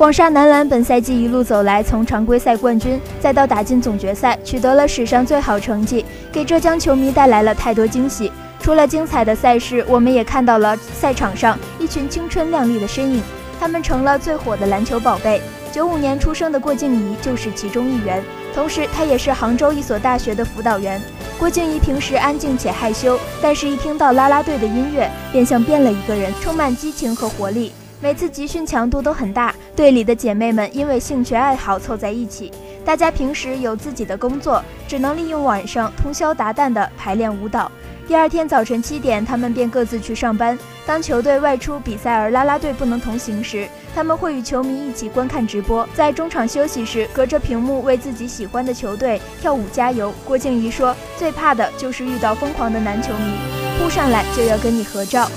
广厦男篮本赛季一路走来，从常规赛冠军，再到打进总决赛，取得了史上最好成绩，给浙江球迷带来了太多惊喜。除了精彩的赛事，我们也看到了赛场上一群青春靓丽的身影，他们成了最火的篮球宝贝。九五年出生的郭静怡就是其中一员，同时她也是杭州一所大学的辅导员。郭静怡平时安静且害羞，但是一听到啦啦队的音乐，便像变了一个人，充满激情和活力。每次集训强度都很大，队里的姐妹们因为兴趣爱好凑在一起，大家平时有自己的工作，只能利用晚上通宵达旦的排练舞蹈。第二天早晨七点，他们便各自去上班。当球队外出比赛而啦啦队不能同行时，他们会与球迷一起观看直播。在中场休息时，隔着屏幕为自己喜欢的球队跳舞加油。郭静怡说：“最怕的就是遇到疯狂的男球迷，扑上来就要跟你合照。”